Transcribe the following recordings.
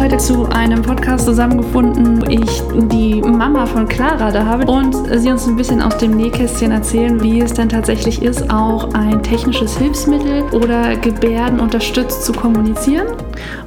heute zu einem Podcast zusammengefunden, wo ich die Mama von Clara da habe und sie uns ein bisschen aus dem Nähkästchen erzählen, wie es denn tatsächlich ist, auch ein technisches Hilfsmittel oder Gebärden unterstützt zu kommunizieren.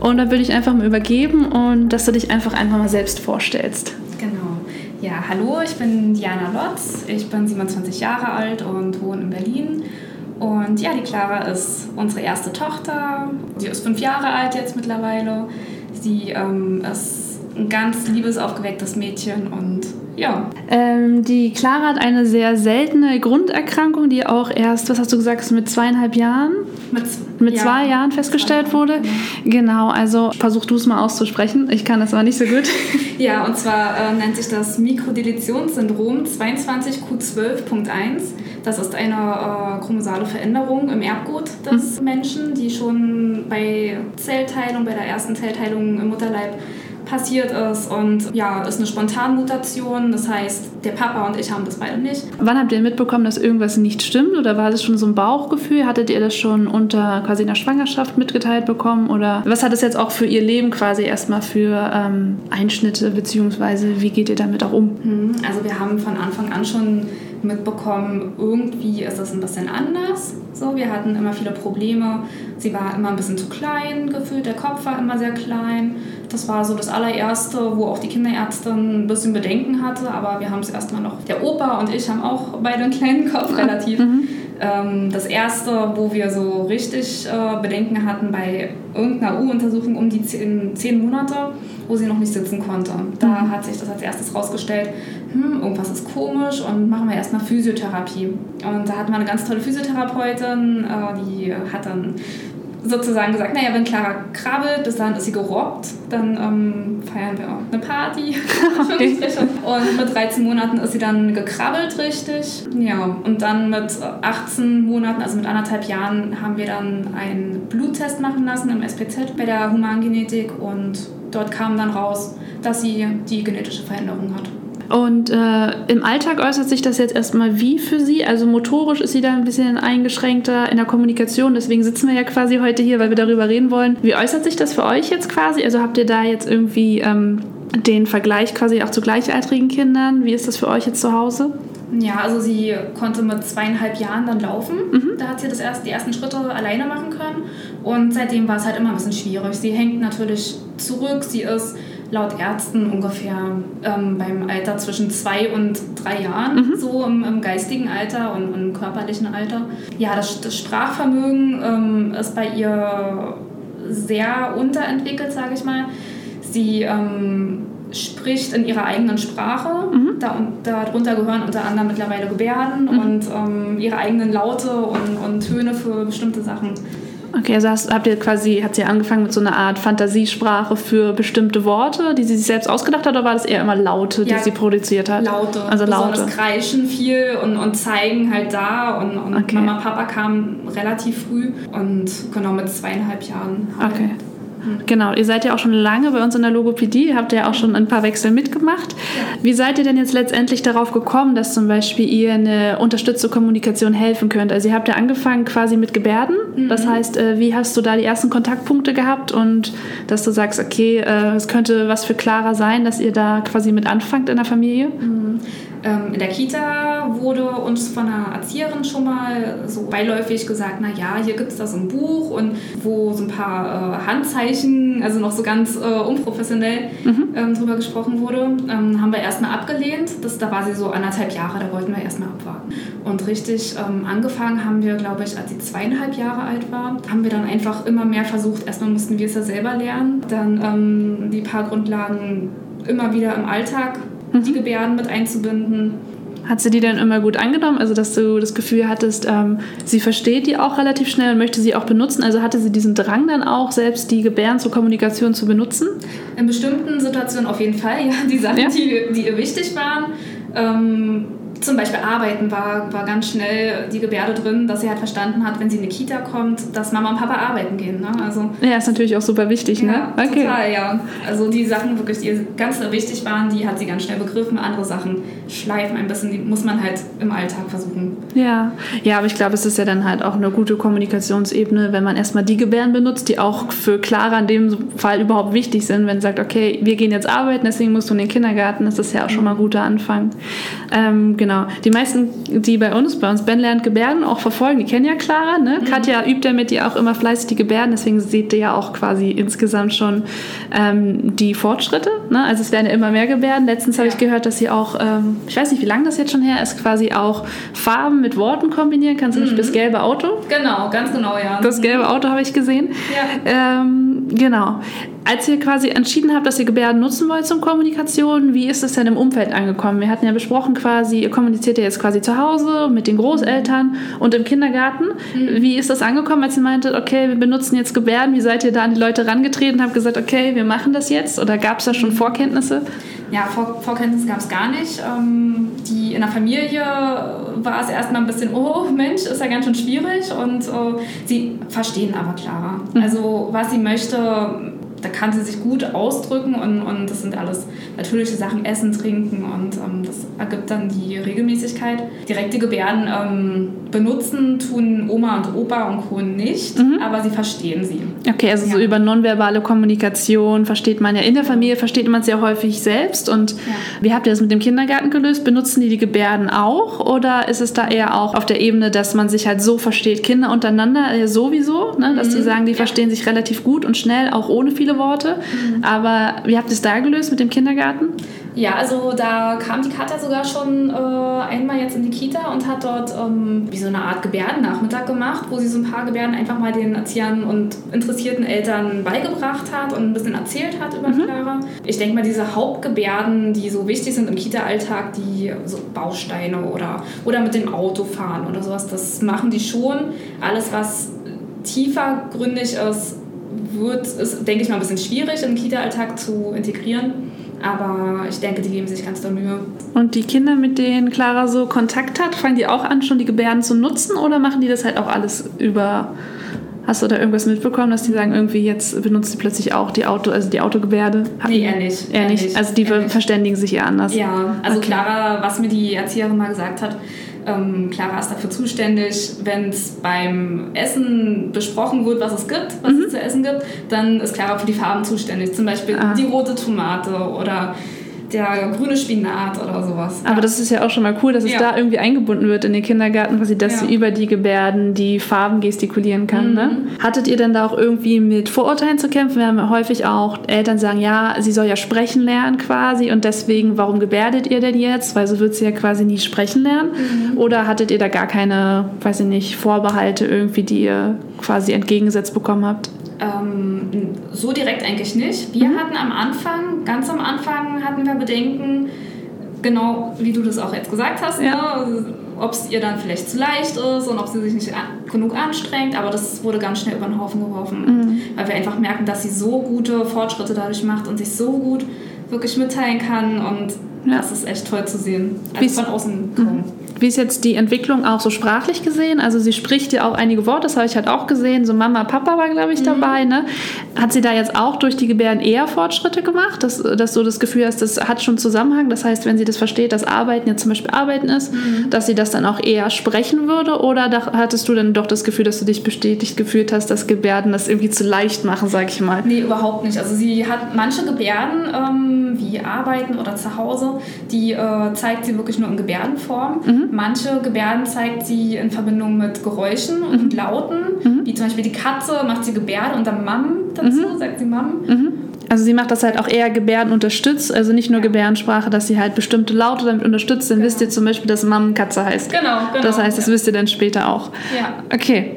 Und da würde ich einfach mal übergeben und dass du dich einfach einfach mal selbst vorstellst. Genau. Ja, hallo, ich bin Diana Lotz, ich bin 27 Jahre alt und wohne in Berlin. Und ja, die Clara ist unsere erste Tochter. Sie ist fünf Jahre alt jetzt mittlerweile. Sie ähm, ist ein ganz liebes, aufgewecktes Mädchen und ja. Ähm, die Clara hat eine sehr seltene Grunderkrankung, die auch erst, was hast du gesagt, mit zweieinhalb Jahren? Mit, mit ja, zwei Jahren festgestellt zwei wurde. Genau, also versuch du es mal auszusprechen. Ich kann das aber nicht so gut. ja, und zwar äh, nennt sich das Mikrodeletionssyndrom 22q12.1. Das ist eine äh, chromosale Veränderung im Erbgut des mhm. Menschen, die schon bei Zellteilung, bei der ersten Zellteilung im Mutterleib passiert ist und ja, ist eine Spontanmutation. Das heißt, der Papa und ich haben das beide nicht. Wann habt ihr mitbekommen, dass irgendwas nicht stimmt oder war das schon so ein Bauchgefühl? Hattet ihr das schon unter quasi einer Schwangerschaft mitgeteilt bekommen oder was hat es jetzt auch für ihr Leben quasi erstmal für ähm, Einschnitte beziehungsweise wie geht ihr damit auch um? Mhm. Also wir haben von Anfang an schon mitbekommen, irgendwie ist es ein bisschen anders. So, wir hatten immer viele Probleme. Sie war immer ein bisschen zu klein gefühlt, der Kopf war immer sehr klein. Das war so das allererste, wo auch die Kinderärztin ein bisschen Bedenken hatte, aber wir haben es erstmal noch. Der Opa und ich haben auch beide einen kleinen Kopf relativ. Mhm. Ähm, das erste, wo wir so richtig äh, Bedenken hatten bei irgendeiner U-Untersuchung um die zehn, zehn, Monate, wo sie noch nicht sitzen konnte. Da mhm. hat sich das als erstes rausgestellt, hm, irgendwas ist komisch und machen wir erstmal Physiotherapie. Und da hatten wir eine ganz tolle Physiotherapeutin, äh, die hat dann sozusagen gesagt, naja, wenn Clara krabbelt, bis dahin ist sie gerobbt, dann ähm, feiern wir auch eine Party. Okay. und mit 13 Monaten ist sie dann gekrabbelt richtig. Ja, und dann mit 18 Monaten, also mit anderthalb Jahren, haben wir dann einen Bluttest machen lassen im SPZ bei der Humangenetik und dort kam dann raus, dass sie die genetische Veränderung hat. Und äh, im Alltag äußert sich das jetzt erstmal wie für Sie? Also motorisch ist sie da ein bisschen eingeschränkter in der Kommunikation. Deswegen sitzen wir ja quasi heute hier, weil wir darüber reden wollen. Wie äußert sich das für euch jetzt quasi? Also habt ihr da jetzt irgendwie ähm, den Vergleich quasi auch zu gleichaltrigen Kindern? Wie ist das für euch jetzt zu Hause? Ja, also sie konnte mit zweieinhalb Jahren dann laufen. Mhm. Da hat sie das erst, die ersten Schritte alleine machen können. Und seitdem war es halt immer ein bisschen schwierig. Sie hängt natürlich zurück. Sie ist laut Ärzten ungefähr ähm, beim Alter zwischen zwei und drei Jahren, mhm. so im, im, geistigen Alter und, und, im körperlichen Alter. Ja, das, das Sprachvermögen ähm, ist bei ihr sehr unterentwickelt, sage ich mal. Sie ähm, spricht in ihrer eigenen Sprache. Mhm. Da, darunter gehören unter anderem mittlerweile Gebärden mhm. und ähm, ihre eigenen Laute und, und Töne für bestimmte Sachen. Okay, also hast, habt ihr quasi, hat sie angefangen mit so einer Art Fantasiesprache für bestimmte Worte, die sie sich selbst ausgedacht hat, oder war das eher immer Laute, die ja, sie produziert hat? Laute. Also Laute. Besonders Kreischen viel und, und zeigen halt da und, und okay. Mama, Papa kamen relativ früh und genau mit zweieinhalb Jahren. Halt. Okay. Genau, ihr seid ja auch schon lange bei uns in der Logopädie, habt ja auch schon ein paar Wechsel mitgemacht. Wie seid ihr denn jetzt letztendlich darauf gekommen, dass zum Beispiel ihr eine unterstützte Kommunikation helfen könnt? Also ihr habt ja angefangen quasi mit Gebärden. Mhm. Das heißt, äh, wie hast du da die ersten Kontaktpunkte gehabt und dass du sagst, okay, äh, es könnte was für Clara sein, dass ihr da quasi mit anfangt in der Familie? Mhm. Ähm, in der Kita wurde uns von einer Erzieherin schon mal so beiläufig gesagt, na ja, hier gibt es da so ein Buch und wo so ein paar äh, Handzeichen, also noch so ganz äh, unprofessionell mhm. ähm, drüber gesprochen wurde, ähm, haben wir erstmal abgelehnt. Das, da war sie so anderthalb Jahre, da wollten wir erstmal abwarten. Und richtig ähm, angefangen haben wir, glaube ich, als sie zweieinhalb Jahre alt war, haben wir dann einfach immer mehr versucht. Erstmal mussten wir es ja selber lernen, dann ähm, die paar Grundlagen immer wieder im Alltag mhm. die Gebärden mit einzubinden. Hat sie die dann immer gut angenommen? Also, dass du das Gefühl hattest, ähm, sie versteht die auch relativ schnell und möchte sie auch benutzen? Also, hatte sie diesen Drang dann auch, selbst die Gebärden zur Kommunikation zu benutzen? In bestimmten Situationen auf jeden Fall, ja. Die Sachen, ja? Die, die ihr wichtig waren. Ähm, zum Beispiel Arbeiten war, war ganz schnell die Gebärde drin, dass sie halt verstanden hat, wenn sie in die Kita kommt, dass Mama und Papa arbeiten gehen. Ne? Also, ja, ist natürlich auch super wichtig, ja, ne? Okay. Total, ja. Also die Sachen wirklich, die ganz wichtig waren, die hat sie ganz schnell begriffen. Andere Sachen schleifen ein bisschen, die muss man halt im Alltag versuchen. Ja, ja, aber ich glaube, es ist ja dann halt auch eine gute Kommunikationsebene, wenn man erstmal die Gebärden benutzt, die auch für Clara in dem Fall überhaupt wichtig sind. Wenn sie sagt, okay, wir gehen jetzt arbeiten, deswegen musst du in den Kindergarten, das ist ja auch schon mal ein guter Anfang. Ähm, genau. Die meisten, die bei uns, bei uns Ben lernt Gebärden auch verfolgen, die kennen ja Clara. Ne? Mhm. Katja übt ja mit ihr auch immer fleißig die Gebärden, deswegen seht ihr ja auch quasi insgesamt schon ähm, die Fortschritte. Ne? Also es werden ja immer mehr Gebärden. Letztens ja. habe ich gehört, dass sie auch, ähm, ich weiß nicht, wie lange das jetzt schon her ist, quasi auch Farben mit Worten kombinieren kann. Zum mhm. Beispiel das gelbe Auto. Genau, ganz genau, ja. Das gelbe Auto habe ich gesehen. Ja. Ähm, genau. Als ihr quasi entschieden habt, dass ihr Gebärden nutzen wollt zum Kommunikation, wie ist es denn im Umfeld angekommen? Wir hatten ja besprochen quasi, ihr kommuniziert ja jetzt quasi zu Hause mit den Großeltern und im Kindergarten. Mhm. Wie ist das angekommen, als ihr meintet, okay, wir benutzen jetzt Gebärden? Wie seid ihr da an die Leute rangetreten und habt gesagt, okay, wir machen das jetzt? Oder gab es da schon mhm. Vorkenntnisse? Ja, Vor Vorkenntnisse gab es gar nicht. Ähm, die in der Familie war es erstmal ein bisschen, oh Mensch, ist ja ganz schön schwierig. Und äh, sie verstehen aber Clara. Mhm. Also was sie möchte, da kann sie sich gut ausdrücken und, und das sind alles natürliche Sachen, Essen, Trinken und ähm, das ergibt dann die Regelmäßigkeit. Direkte Gebärden ähm, benutzen tun Oma und Opa und Co. nicht, mhm. aber sie verstehen sie. Okay, also ja. so über nonverbale Kommunikation versteht man ja in der Familie, versteht man es ja häufig selbst und ja. wie habt ihr das mit dem Kindergarten gelöst? Benutzen die die Gebärden auch oder ist es da eher auch auf der Ebene, dass man sich halt so versteht, Kinder untereinander äh, sowieso, ne? dass mhm. die sagen, die ja. verstehen sich relativ gut und schnell, auch ohne viele Worte. Mhm. Aber wie habt ihr es da gelöst mit dem Kindergarten? Ja, also da kam die Katja sogar schon äh, einmal jetzt in die Kita und hat dort ähm, wie so eine Art Gebärdennachmittag gemacht, wo sie so ein paar Gebärden einfach mal den Erziehern und interessierten Eltern beigebracht hat und ein bisschen erzählt hat über mhm. Clara. Ich denke mal, diese Hauptgebärden, die so wichtig sind im Kita-Alltag, die so Bausteine oder, oder mit dem Auto fahren oder sowas, das machen die schon. Alles, was tiefergründig ist, wird, ist, denke ich mal, ein bisschen schwierig im Kita-Alltag zu integrieren. Aber ich denke, die geben sich ganz doll Mühe. Und die Kinder, mit denen Clara so Kontakt hat, fangen die auch an, schon die Gebärden zu nutzen oder machen die das halt auch alles über. Hast du da irgendwas mitbekommen, dass die sagen, irgendwie jetzt benutzen sie plötzlich auch die Auto, also die Autogebärde? Nee, eher nicht. Eher nicht. Also die verständigen sich eher anders. Ja, also okay. Clara, was mir die Erzieherin mal gesagt hat, ähm, Clara ist dafür zuständig, wenn es beim Essen besprochen wird, was es gibt, was mhm. es zu essen gibt, dann ist Clara für die Farben zuständig. Zum Beispiel ah. die rote Tomate oder der grüne Spinat oder sowas. Aber das ist ja auch schon mal cool, dass es ja. da irgendwie eingebunden wird in den Kindergarten, quasi, dass ja. sie über die Gebärden die Farben gestikulieren kann. Ne? Mhm. Ne? Hattet ihr denn da auch irgendwie mit Vorurteilen zu kämpfen? Wir haben häufig auch Eltern sagen, ja, sie soll ja sprechen lernen quasi und deswegen, warum gebärdet ihr denn jetzt? Weil so wird sie ja quasi nie sprechen lernen. Mhm. Oder hattet ihr da gar keine, weiß ich nicht, Vorbehalte irgendwie, die ihr quasi entgegengesetzt bekommen habt? Ähm, so direkt eigentlich nicht. Wir mhm. hatten am Anfang, ganz am Anfang hatten wir Bedenken, genau wie du das auch jetzt gesagt hast, ja. ne? ob es ihr dann vielleicht zu leicht ist und ob sie sich nicht genug anstrengt, aber das wurde ganz schnell über den Haufen geworfen, mhm. weil wir einfach merken, dass sie so gute Fortschritte dadurch macht und sich so gut wirklich mitteilen kann und ja. das ist echt toll zu sehen, also von außen kommen. Mhm. Wie ist jetzt die Entwicklung auch so sprachlich gesehen? Also sie spricht ja auch einige Worte, das habe ich halt auch gesehen. So Mama, Papa war, glaube ich, mhm. dabei. Ne? Hat sie da jetzt auch durch die Gebärden eher Fortschritte gemacht, dass, dass du das Gefühl hast, das hat schon Zusammenhang? Das heißt, wenn sie das versteht, dass Arbeiten jetzt zum Beispiel Arbeiten ist, mhm. dass sie das dann auch eher sprechen würde? Oder hattest du dann doch das Gefühl, dass du dich bestätigt gefühlt hast, dass Gebärden das irgendwie zu leicht machen, sag ich mal? Nee, überhaupt nicht. Also sie hat manche Gebärden, ähm, Arbeiten oder zu Hause, die äh, zeigt sie wirklich nur in Gebärdenform. Mhm. Manche Gebärden zeigt sie in Verbindung mit Geräuschen mhm. und Lauten, mhm. wie zum Beispiel die Katze macht sie Gebärden und dann Mam dazu, mhm. sagt sie Mam. Mhm. Also sie macht das halt auch eher Gebärden unterstützt, also nicht nur ja. Gebärdensprache, dass sie halt bestimmte Laute damit unterstützt. Dann genau. wisst ihr zum Beispiel, dass Mam Katze heißt. Genau, genau. Das heißt, das ja. wisst ihr dann später auch. Ja. Okay.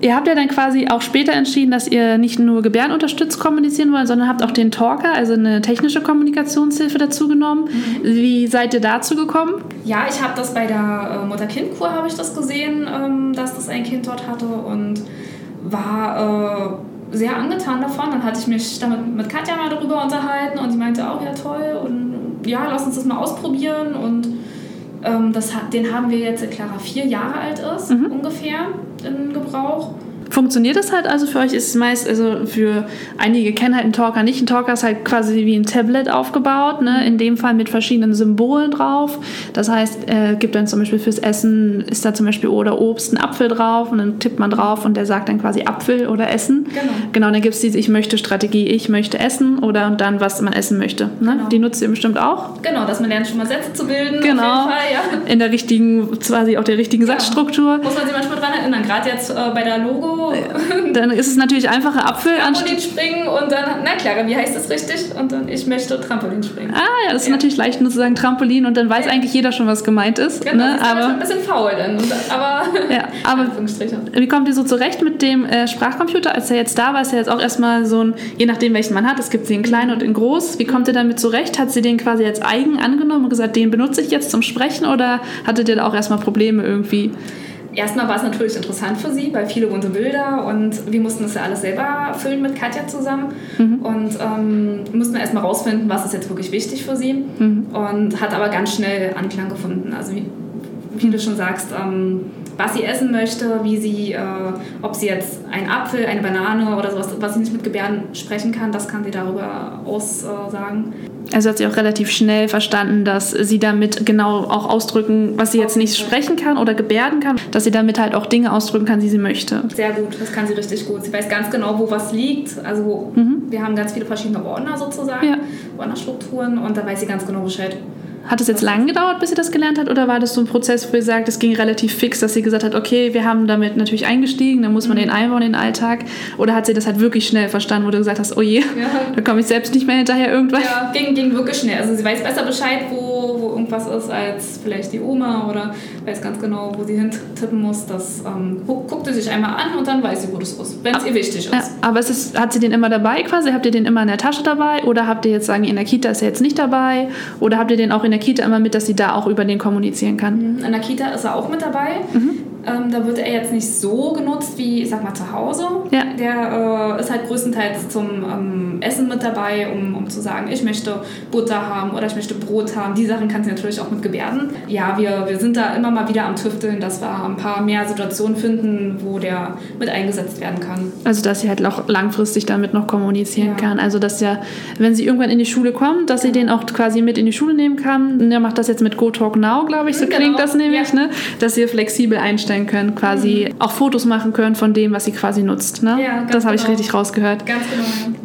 Ihr habt ja dann quasi auch später entschieden, dass ihr nicht nur Gebärden unterstützt kommunizieren wollt, sondern habt auch den Talker, also eine technische Kommunikationshilfe dazu genommen. Mhm. Wie seid ihr dazu gekommen? Ja, ich habe das bei der äh, Mutter-Kind-Kur habe ich das gesehen, ähm, dass das ein Kind dort hatte und war äh, sehr angetan davon. Dann hatte ich mich damit mit Katja mal darüber unterhalten und sie meinte auch, ja toll und ja, lass uns das mal ausprobieren und Ähm, das, den haben wir jetzt, seit Clara vier Jahre alt ist, mhm. ungefähr in Gebrauch. Funktioniert das halt also für euch? Ist es meist, also für einige kennen halt einen Talker nicht. Ein Talker ist halt quasi wie ein Tablet aufgebaut, ne? in dem Fall mit verschiedenen Symbolen drauf. Das heißt, äh, gibt dann zum Beispiel fürs Essen, ist da zum Beispiel oder Obst ein Apfel drauf und dann tippt man drauf und der sagt dann quasi Apfel oder Essen. Genau. Genau, dann gibt es diese Ich möchte Strategie, ich möchte essen oder und dann, was man essen möchte. Ne? Genau. Die nutzt ihr bestimmt auch. Genau, dass man lernt schon mal Sätze zu bilden. Genau. Fall, ja. In der richtigen, quasi auch der richtigen ja. Satzstruktur. Muss man sich manchmal dran erinnern, gerade jetzt äh, bei der Logo dann ist es natürlich einfacher Apfel. Trampolin springen und dann, na klar, wie heißt das richtig? Und dann, ich möchte Trampolin springen. Ah ja, das ist ja. natürlich leicht nur zu sagen Trampolin und dann weiß ja. eigentlich jeder schon, was gemeint ist. Genau, ne? das ist aber, ein bisschen faul dann. Aber, ja, aber wie kommt ihr so zurecht mit dem äh, Sprachcomputer? Als er jetzt da war, ist er jetzt auch erstmal so ein, je nachdem welchen man hat, es gibt sie in klein und in groß. Wie kommt ihr damit zurecht? Hat sie den quasi als eigen angenommen und gesagt, den benutze ich jetzt zum Sprechen oder hattet ihr da auch erstmal Probleme irgendwie? Erstmal war es natürlich interessant für sie, weil viele bunte Bilder und wir mussten das ja alles selber füllen mit Katja zusammen mhm. und ähm, mussten erstmal rausfinden, was ist jetzt wirklich wichtig für sie mhm. und hat aber ganz schnell Anklang gefunden. Also wie, wie du schon sagst, ähm, was sie essen möchte, wie sie, äh, ob sie jetzt einen Apfel, eine Banane oder sowas, was sie nicht mit Gebärden sprechen kann, das kann sie darüber aussagen. Also hat sie auch relativ schnell verstanden, dass sie damit genau auch ausdrücken, was sie jetzt nicht sprechen kann oder gebärden kann, dass sie damit halt auch Dinge ausdrücken kann, die sie möchte. Sehr gut, das kann sie richtig gut. Sie weiß ganz genau, wo was liegt. Also mhm. wir haben ganz viele verschiedene Ordner sozusagen, ja. Ordnerstrukturen und da weiß sie ganz genau Bescheid. Hat es jetzt lange gedauert, bis sie das gelernt hat, oder war das so ein Prozess, wo ihr sagt, es ging relativ fix, dass sie gesagt hat, okay, wir haben damit natürlich eingestiegen, dann muss man mhm. den einbauen in den Alltag? Oder hat sie das halt wirklich schnell verstanden, wo du gesagt hast, oh je, ja. da komme ich selbst nicht mehr hinterher irgendwann? Ja, ging, ging wirklich schnell. Also sie weiß besser Bescheid, wo irgendwas ist, als vielleicht die Oma oder weiß ganz genau, wo sie hintippen muss. Das ähm, guckt sie sich einmal an und dann weiß sie, wo das ist, wenn es ihr wichtig ist. Ja, aber es ist, hat sie den immer dabei quasi? Habt ihr den immer in der Tasche dabei? Oder habt ihr jetzt sagen, in der Kita ist er jetzt nicht dabei? Oder habt ihr den auch in der der Kita immer mit, dass sie da auch über den kommunizieren kann. Mhm. In der Kita ist er auch mit dabei. Mhm. Ähm, da wird er jetzt nicht so genutzt wie, ich sag mal, zu Hause. Ja. Der äh, ist halt größtenteils zum ähm, Essen mit dabei, um, um zu sagen, ich möchte Butter haben oder ich möchte Brot haben. Die Sachen kann sie natürlich auch mit Gebärden. Ja, wir, wir sind da immer mal wieder am Tüfteln, dass wir ein paar mehr Situationen finden, wo der mit eingesetzt werden kann. Also, dass sie halt auch langfristig damit noch kommunizieren ja. kann. Also, dass ja, wenn sie irgendwann in die Schule kommt, dass sie den auch quasi mit in die Schule nehmen kann. Der macht das jetzt mit Go Talk Now, glaube ich, so genau. klingt das nämlich, ja. ne? dass sie flexibel einstellen können, quasi mhm. auch Fotos machen können von dem, was sie quasi nutzt. Ne? Ja, das habe genau. ich richtig rausgehört. Ganz genau.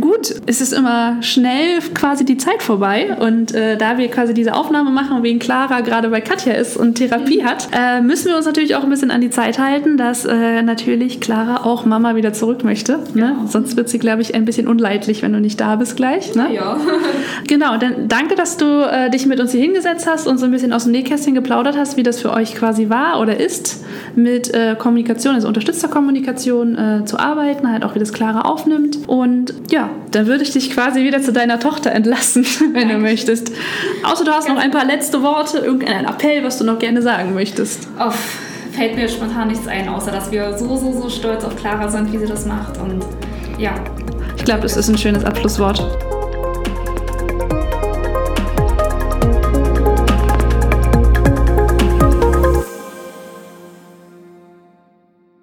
Gut, es ist immer schnell quasi die Zeit vorbei und äh, da wir quasi diese Aufnahme machen, wegen Clara gerade bei Katja ist und Therapie mhm. hat, äh, müssen wir uns natürlich auch ein bisschen an die Zeit halten, dass äh, natürlich Clara auch Mama wieder zurück möchte. Ne? Genau. Sonst wird sie, glaube ich, ein bisschen unleidlich, wenn du nicht da bist gleich. Ne? Ja. genau, dann danke, dass du äh, dich mit uns hier hingesetzt hast und so ein bisschen aus dem Nähkästchen geplaudert hast, wie das für euch quasi war oder ist, mit äh, Kommunikation, also unterstützter Kommunikation äh, zu arbeiten, halt auch wie das Clara aufnimmt. Und ja, dann würde ich dich quasi wieder zu deiner Tochter entlassen, wenn Dankeschön. du möchtest. Außer du hast noch ein paar letzte Worte, irgendeinen Appell, was du noch gerne sagen möchtest. Oh, fällt mir spontan nichts ein, außer dass wir so, so, so stolz auf Clara sind, wie sie das macht. Und ja. Ich glaube, das ist ein schönes Abschlusswort.